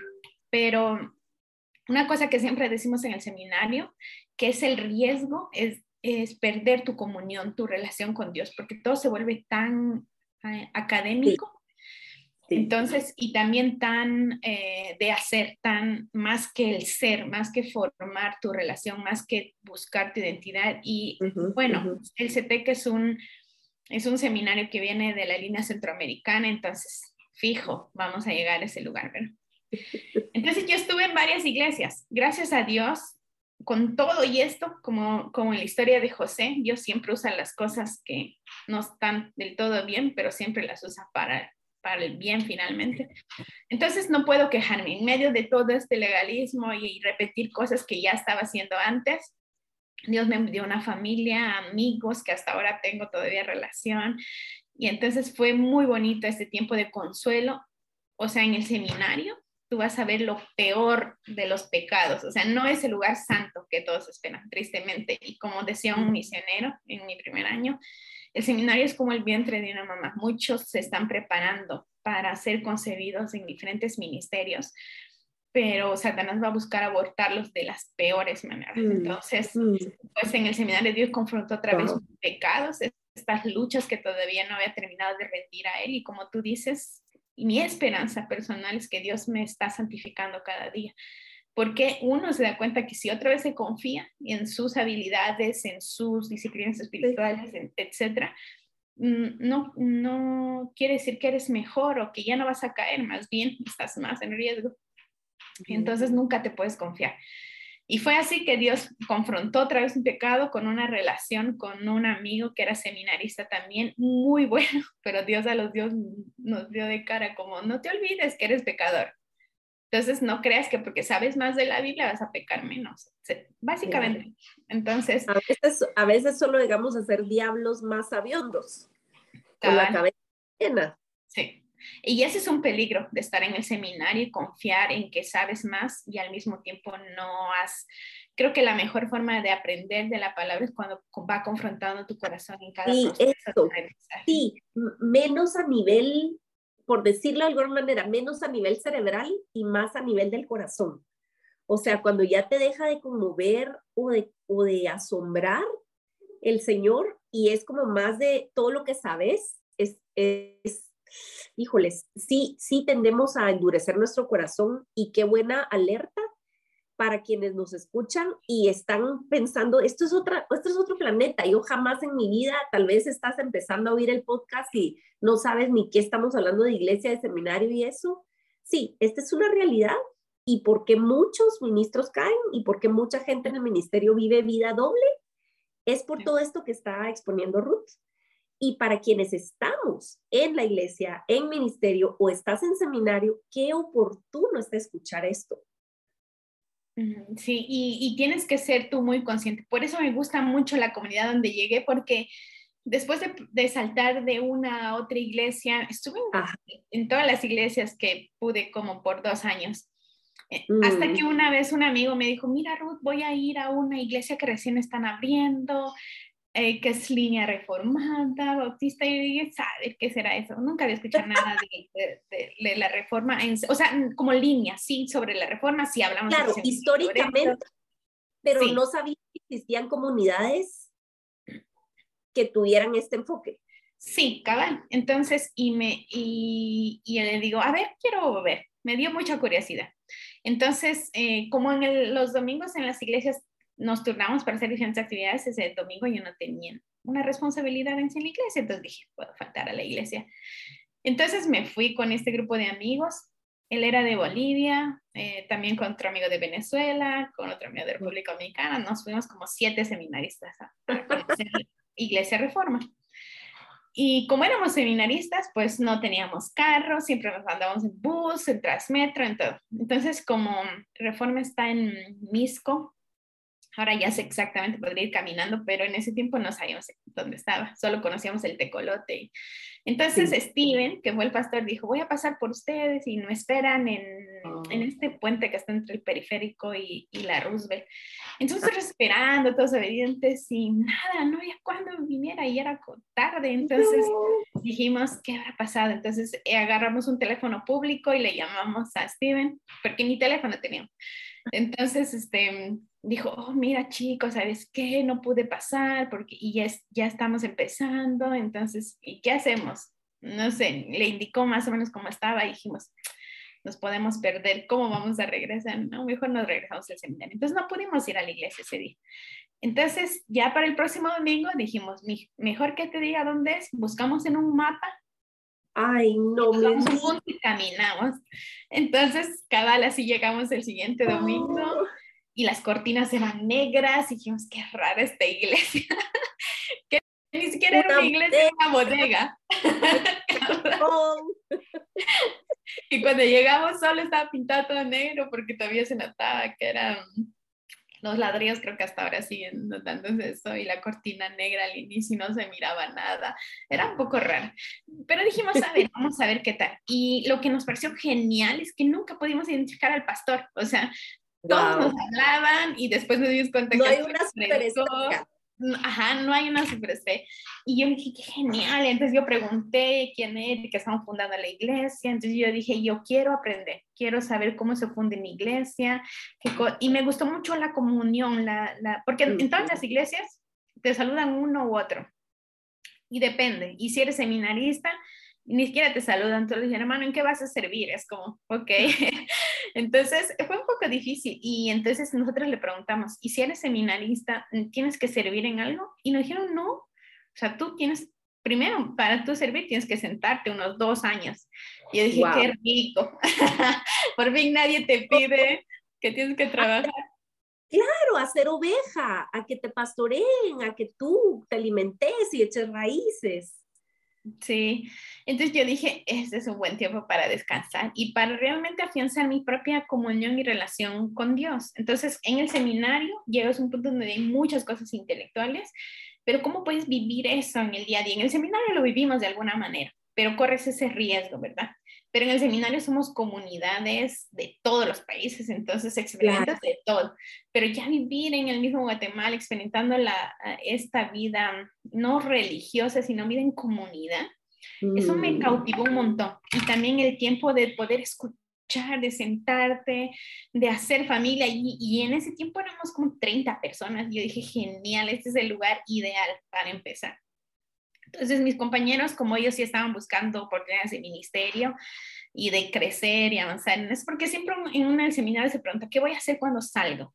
Speaker 2: pero una cosa que siempre decimos en el seminario, que es el riesgo, es es perder tu comunión, tu relación con Dios, porque todo se vuelve tan eh, académico. Entonces, y también tan eh, de hacer, tan más que el ser, más que formar tu relación, más que buscar tu identidad. Y bueno, el CETEC es un, es un seminario que viene de la línea centroamericana, entonces, fijo, vamos a llegar a ese lugar, Entonces yo estuve en varias iglesias. Gracias a Dios, con todo y esto, como, como en la historia de José, Dios siempre usa las cosas que no están del todo bien, pero siempre las usa para, para el bien finalmente. Entonces no puedo quejarme en medio de todo este legalismo y, repetir cosas que ya estaba haciendo antes. Dios me dio una familia, amigos que hasta ahora tengo todavía relación. Y entonces fue muy bonito este tiempo de consuelo. O sea, en el seminario tú vas a ver lo peor de los pecados. O sea, no es el lugar santo que todos esperan, tristemente. Y como decía un misionero en mi primer año, el seminario es como el vientre de una mamá. Muchos se están preparando para ser concebidos en diferentes ministerios, pero Satanás va a buscar abortarlos de las peores maneras. Mm, Entonces, mm. pues en el seminario Dios confrontó otra vez pecados, estas luchas que todavía no había terminado de rendir a Él. Y como tú dices, y mi esperanza personal es que Dios me está santificando cada día. Porque uno se da cuenta que si otra vez se confía en sus habilidades, en sus disciplinas espirituales, etcétera, mm, no, no quiere decir que eres mejor o que ya no vas a caer, más bien estás más en riesgo. Entonces nunca te puedes confiar. Y fue así que Dios confrontó otra vez un pecado con una relación con un amigo que era seminarista también, muy bueno, pero Dios a los Dios nos dio de cara como, no te olvides que eres pecador. Entonces, no creas que porque sabes más de la Biblia vas a pecar menos, básicamente. Entonces...
Speaker 1: A veces, a veces solo digamos hacer diablos más sabiondos, con la cabeza llena.
Speaker 2: Sí. Y ese es un peligro de estar en el seminario y confiar en que sabes más y al mismo tiempo no has... Creo que la mejor forma de aprender de la palabra es cuando va confrontando tu corazón en cada
Speaker 1: sí, proceso Sí, menos a nivel, por decirlo de alguna manera, menos a nivel cerebral y más a nivel del corazón. O sea, cuando ya te deja de conmover o de, o de asombrar el Señor y es como más de todo lo que sabes, es, es híjoles, sí, sí tendemos a endurecer nuestro corazón y qué buena alerta para quienes nos escuchan y están pensando, esto es, otra, esto es otro planeta, yo jamás en mi vida, tal vez estás empezando a oír el podcast y no sabes ni qué estamos hablando de iglesia, de seminario y eso. Sí, esta es una realidad y porque muchos ministros caen y porque mucha gente en el ministerio vive vida doble, es por todo esto que está exponiendo Ruth. Y para quienes estamos en la iglesia, en ministerio o estás en seminario, qué oportuno está escuchar esto.
Speaker 2: Sí, y, tienes que ser tú muy consciente. Por eso me gusta mucho la comunidad donde llegué, porque después de, saltar de una a otra iglesia, estuve en, todas las iglesias que pude como por dos años. Eh, hasta mm. que una vez un amigo me dijo, mira Ruth, voy a ir a una iglesia que recién están abriendo, eh, que es línea reformada, bautista, y dije, ¿sabes qué será eso? Nunca había escuchado nada de, la reforma, o sea, como línea, sí, sobre la reforma, sí hablamos.
Speaker 1: Claro, históricamente, pero no sabía que existían comunidades que tuvieran este enfoque.
Speaker 2: Sí, cabal. Entonces, y, me, y, y le digo, a ver, quiero ver. Me dio mucha curiosidad. Entonces, eh, como en los domingos en las iglesias nos turnamos para hacer diferentes actividades, ese domingo yo no tenía una responsabilidad en la iglesia, entonces dije, puedo faltar a la iglesia. Entonces me fui con este grupo de amigos. Él era de Bolivia, eh, también con otro amigo de Venezuela, con otro amigo de República Dominicana. Nos fuimos como siete seminaristas a, Iglesia Reforma. Y como éramos seminaristas, pues no teníamos carro, siempre nos andábamos en bus, en Transmetro, en todo. Entonces, como Reforma está en Misco, ahora ya sé exactamente, podría ir caminando, pero en ese tiempo no sabíamos dónde estaba, solo conocíamos el tecolote. Entonces Steven, que fue el pastor, dijo, voy a pasar por ustedes y me esperan en, en ah. este puente que está entre el periférico y, y la Roosevelt. Entonces ah. esperando, todos obedientes y nada, no había cuándo viniera y era tarde. Entonces dijimos, ¿qué habrá pasado? Entonces eh, agarramos un teléfono público y le llamamos a Steven, porque ni teléfono teníamos. Entonces, este, dijo, oh, mira chicos, ¿sabes qué? No pude pasar porque y ya, ya estamos empezando, entonces, ¿y qué hacemos? No sé, le indicó más o menos cómo estaba y dijimos, nos podemos perder, ¿cómo vamos a regresar? No, mejor nos regresamos al seminario. Entonces no pudimos ir a la iglesia ese día. Entonces, ya para el próximo domingo dijimos, mejor que te diga dónde es, buscamos en un mapa.
Speaker 1: Ay, no,
Speaker 2: me y caminamos. Entonces, vez así llegamos el siguiente domingo y las cortinas eran negras y dijimos, qué rara esta iglesia. que ni siquiera era una iglesia, era una bodega. y cuando llegamos solo estaba pintado todo negro porque todavía se notaba que eran los ladrillos creo que hasta ahora siguen notándose eso y la cortina negra al inicio no se miraba nada. Era un poco raro. Pero dijimos, a ver, vamos a ver qué tal. Y lo que nos pareció genial es que nunca pudimos identificar al pastor. O sea, todos nos hablaban y después nos dimos cuenta
Speaker 1: no
Speaker 2: que...
Speaker 1: hay una superestrella.
Speaker 2: Ajá, no hay una superestrella. Y yo dije, qué genial. Entonces yo pregunté quién era, que estaban fundando la iglesia. Entonces yo dije, yo quiero aprender, quiero saber cómo se funde una iglesia. y me gustó mucho la comunión, la, la... porque en todas las iglesias te saludan uno u otro. Y depende. Y si eres seminarista, ni siquiera te saludan, entonces dicen, hermano, ¿en qué vas a servir? Es como, ok. Entonces fue un poco difícil y entonces nosotros le preguntamos, ¿y si eres seminarista, tienes que servir en algo? Y nos dijeron, no, o sea, tú tienes, primero, para tú servir tienes que sentarte unos dos años. Y yo dije, qué rico, por fin nadie te pide que tienes que trabajar.
Speaker 1: Claro, a ser oveja, a que te pastoreen, a que tú te alimentes y eches raíces.
Speaker 2: Sí, entonces yo dije, este es un buen tiempo para descansar y para realmente afianzar mi propia comunión y relación con Dios. Entonces, en el seminario llegas a un punto donde hay muchas cosas intelectuales, pero ¿cómo puedes vivir eso en el día a día? En el seminario lo vivimos de alguna manera, pero corres ese riesgo, ¿verdad? Pero en el seminario somos comunidades de todos los países, entonces experimentas de todo. Pero ya vivir en el mismo Guatemala, experimentando la, esta vida no religiosa, sino vida en comunidad, eso me mm. cautivó un montón. Y también el tiempo de poder escuchar, de sentarte, de hacer familia. Y, y en ese tiempo éramos como 30 personas. Yo dije, genial, este es el lugar ideal para empezar. Entonces mis compañeros, como ellos sí estaban buscando oportunidades de ministerio y de crecer y avanzar en eso, porque siempre en un seminario se pregunta, ¿qué voy a hacer cuando salgo?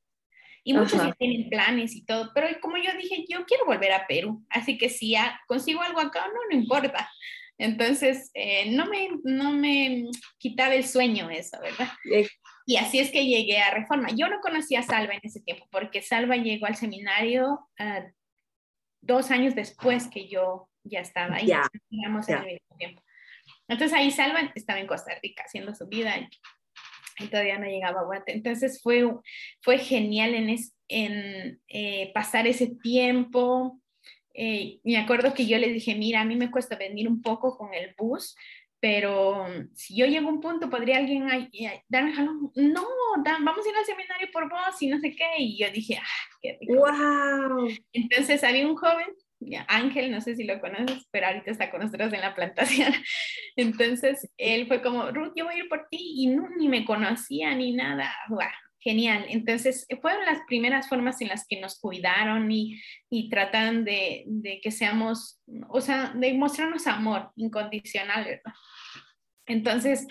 Speaker 2: Y muchos tienen planes y todo, pero como yo dije, yo quiero volver a Perú, así que si consigo algo acá, no, no importa. Entonces, eh, no, me, no me quitaba el sueño eso, ¿verdad? Y así es que llegué a Reforma. Yo no conocía a Salva en ese tiempo, porque Salva llegó al seminario ah, dos años después que yo ya estaba ahí, ya, tiempo. Entonces ahí Salva estaba en Costa Rica haciendo su vida y, todavía no llegaba a Guate. Entonces fue, fue genial en, en eh, pasar ese tiempo. Eh, me acuerdo que yo le dije, mira, a mí me cuesta venir un poco con el bus, pero si yo llego a un punto, ¿podría alguien darme jalón? No, vamos a ir al seminario por vos y no sé qué. Y yo dije, ah, qué rico.
Speaker 1: ¡Wow!
Speaker 2: Entonces había un joven Ángel, no sé si lo conoces, pero ahorita está con nosotros en la plantación. Entonces, él fue como, Ruth, yo voy a ir por ti y no, ni me conocía ni nada. genial. Entonces, fueron las primeras formas en las que nos cuidaron y, y trataron de, de, que seamos, o sea, de mostrarnos amor incondicional, ¿verdad? Entonces,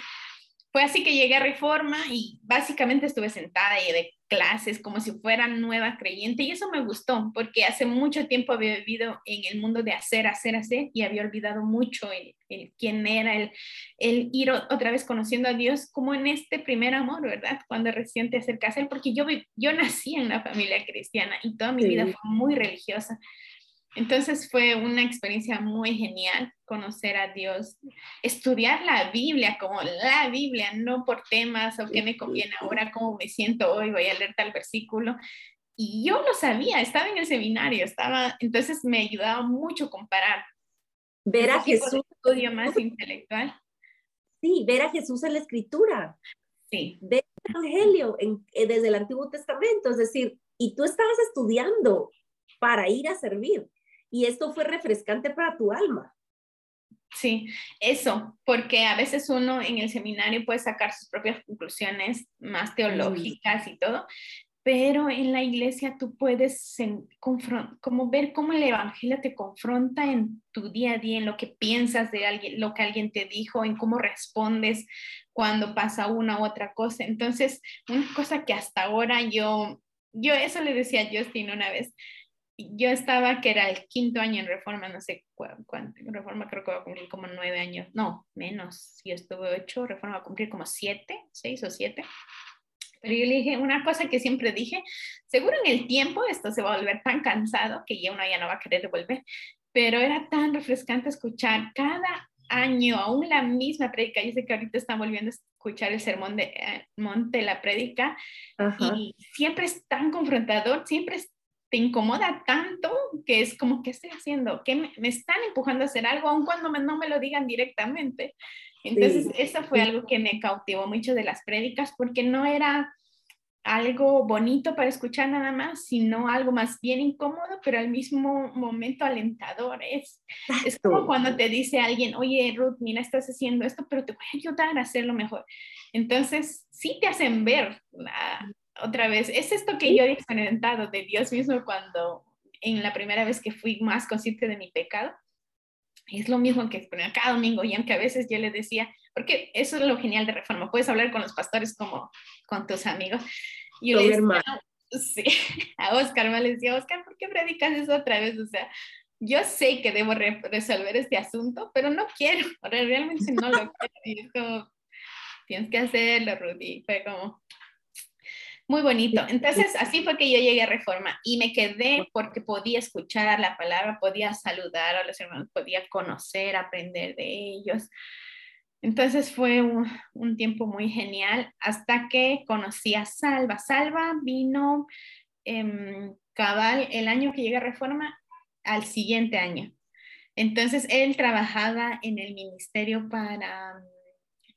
Speaker 2: fue así que llegué a Reforma y básicamente estuve sentada y de clases como si fuera nueva creyente y eso me gustó porque hace mucho tiempo había vivido en el mundo de hacer, hacer, hacer y había olvidado mucho el, quién era, el, el, ir otra vez conociendo a Dios como en este primer amor, ¿verdad? Cuando recién te acercas a Él, porque yo, yo nací en una familia cristiana y toda mi vida fue muy religiosa. Entonces fue una experiencia muy genial conocer a Dios, estudiar la Biblia como la Biblia, no por temas o qué me conviene ahora, cómo me siento hoy, voy a leer tal versículo. Y yo lo sabía, estaba en el seminario, estaba, entonces me ayudaba mucho comparar.
Speaker 1: Ver a Jesús.
Speaker 2: estudio más intelectual.
Speaker 1: Sí, ver a Jesús en la escritura.
Speaker 2: Sí.
Speaker 1: Ver el Evangelio eh, desde el Antiguo Testamento, es decir, y tú estabas estudiando para ir a servir y esto fue refrescante para tu alma.
Speaker 2: Sí, eso, porque a veces uno en el seminario puede sacar sus propias conclusiones más teológicas y todo, pero en la iglesia tú puedes como ver cómo el evangelio te confronta en tu día a día, en lo que piensas de alguien, lo que alguien te dijo, en cómo respondes cuando pasa una u otra cosa. Entonces, una cosa que hasta ahora yo, yo eso le decía a Justin una vez, yo estaba, que era el quinto año en Reforma, no sé cuánto, en Reforma creo que va a cumplir como nueve años, no, menos, yo estuve ocho, Reforma va a cumplir como siete, seis o siete. Pero yo le dije una cosa que siempre dije, seguro en el tiempo esto se va a volver tan cansado que ya uno ya no va a querer volver, pero era tan refrescante escuchar cada año aún la misma prédica. Yo sé que ahorita están volviendo a escuchar el sermón de eh, Monte, la prédica, y siempre es tan confrontador, siempre es te incomoda tanto que es como, ¿qué estoy haciendo? que me, están empujando a hacer algo, aun cuando no me lo digan directamente? Entonces, eso fue algo que me cautivó mucho de las prédicas, porque no era algo bonito para escuchar nada más, sino algo más bien incómodo, pero al mismo momento alentador. Es, es como cuando te dice alguien, oye, Ruth, mira, estás haciendo esto, pero te voy a ayudar a hacerlo mejor. Entonces, sí te hacen ver la, otra vez, es esto que yo he experimentado de Dios mismo cuando en la primera vez que fui más consciente de mi pecado. Es lo mismo que cada domingo y aunque a veces yo le decía, porque eso es lo genial de Reforma, puedes hablar con los pastores como con tus amigos. Y yo le decía, sí, a Oscar me le decía, Oscar, ¿por qué predicas eso otra vez? O sea, yo sé que debo resolver este asunto, pero no quiero, realmente no lo quiero. Y es como, tienes que hacerlo, Rudy. Fue como, muy bonito. Entonces, así fue que yo llegué a Reforma y me quedé porque podía escuchar la palabra, podía saludar a los hermanos, podía conocer, aprender de ellos. Entonces fue un, tiempo muy genial hasta que conocí a Salva. Salva vino eh, cabal el año que llegué a Reforma al siguiente año. Entonces él trabajaba en el ministerio para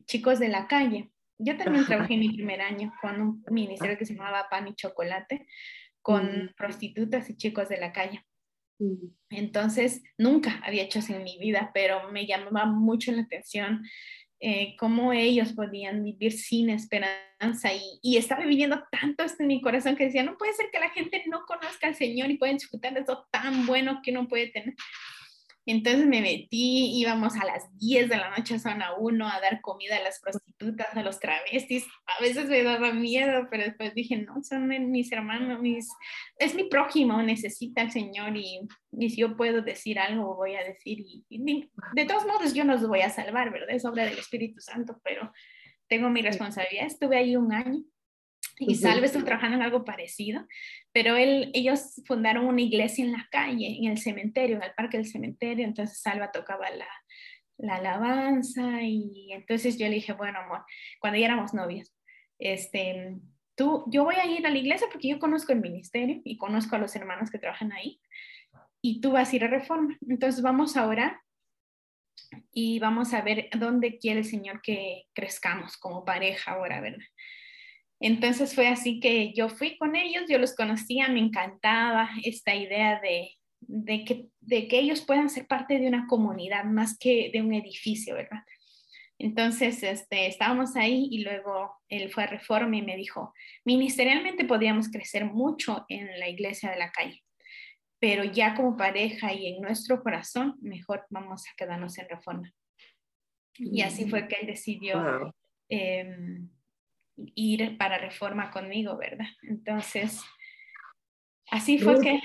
Speaker 2: chicos de la calle. Yo también trabajé mi primer año con un ministerio que se llamaba Pan y Chocolate, con mm. prostitutas y chicos de la calle. Mm. Entonces, nunca había hecho eso en mi vida, pero me llamaba mucho la atención eh, cómo ellos podían vivir sin esperanza y, y, estaba viviendo tanto esto en mi corazón que decía, no puede ser que la gente no conozca al Señor y pueda disfrutar de eso tan bueno que uno puede tener. Entonces me metí, íbamos a las 10 de la noche a zona 1 a dar comida a las prostitutas, a los travestis. A veces me daba miedo, pero después dije, no, son mis hermanos, mis, es mi prójimo, necesita al Señor y, y si yo puedo decir algo, voy a decir. Y, de todos modos, yo no los voy a salvar, ¿verdad? Es obra del Espíritu Santo, pero tengo mi responsabilidad. Estuve ahí un año y Salve estuvo trabajando en algo parecido, pero él, ellos fundaron una iglesia en la calle, en el cementerio, en el parque del cementerio, entonces Salva tocaba la, la alabanza y entonces yo le dije, bueno, amor, cuando ya éramos novios, este, tú, yo voy a ir a la iglesia porque yo conozco el ministerio y conozco a los hermanos que trabajan ahí y tú vas a ir a reforma, entonces vamos a orar y vamos a ver dónde quiere el Señor que crezcamos como pareja ahora, ¿verdad? Entonces fue así que yo fui con ellos, yo los conocía, me encantaba esta idea de, de que, de que ellos puedan ser parte de una comunidad más que de un edificio, ¿verdad? Entonces, este, estábamos ahí y luego él fue a Reforma y me dijo, ministerialmente podíamos crecer mucho en la iglesia de la calle, pero ya como pareja y en nuestro corazón, mejor vamos a quedarnos en Reforma. Y así fue que él decidió ir para Reforma conmigo, ¿verdad? Entonces, así fue que...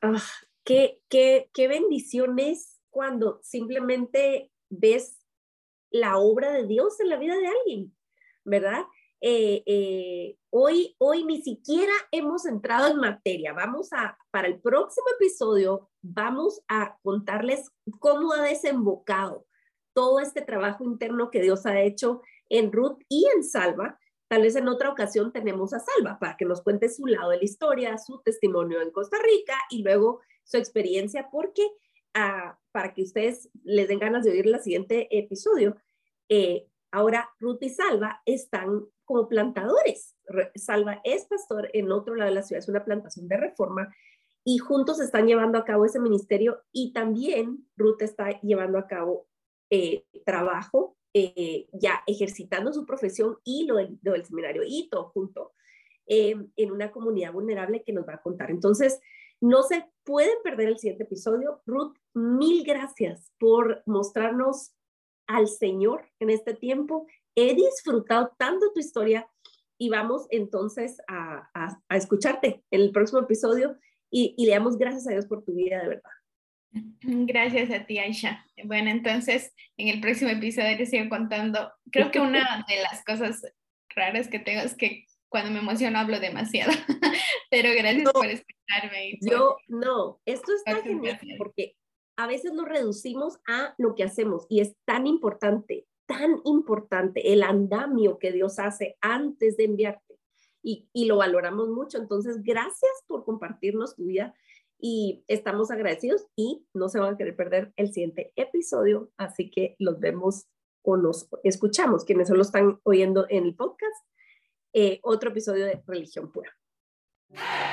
Speaker 1: Ah, qué, qué, qué bendición es cuando simplemente ves la obra de Dios en la vida de alguien, ¿verdad? Eh, eh, hoy, hoy ni siquiera hemos entrado en materia. Vamos a, para el próximo episodio, vamos a contarles cómo ha desembocado todo este trabajo interno que Dios ha hecho en Ruth y en Salva. Tal vez en otra ocasión tenemos a Salva para que nos cuente su lado de la historia, su testimonio en Costa Rica y luego su experiencia, porque para que ustedes les den ganas de oír el siguiente episodio. Eh, ahora Ruth y Salva están como plantadores. Salva es pastor en otro lado de la ciudad, es una plantación de reforma y juntos están llevando a cabo ese ministerio y también Ruth está llevando a cabo eh, trabajo, eh, ya ejercitando su profesión y lo del, seminario y todo junto en una comunidad vulnerable que nos va a contar. Entonces, no se pueden perder el siguiente episodio. Ruth, mil gracias por mostrarnos al Señor en este tiempo. He disfrutado tanto tu historia y vamos entonces a, escucharte en el próximo episodio y, le damos gracias a Dios por tu vida de verdad.
Speaker 2: Gracias a ti, Aisha. Bueno, entonces en el próximo episodio te sigo contando. Creo que una de las cosas raras que tengo es que cuando me emociono hablo demasiado, pero gracias por escucharme.
Speaker 1: Yo, no, esto está genial porque a veces lo reducimos a lo que hacemos y es tan importante, tan importante el andamio que Dios hace antes de enviarte y, y lo valoramos mucho. Entonces, gracias por compartirnos tu vida y estamos agradecidos y no se van a querer perder el siguiente episodio, así que los vemos o nos escuchamos, quienes solo están oyendo en el podcast eh, otro episodio de Religión Pura.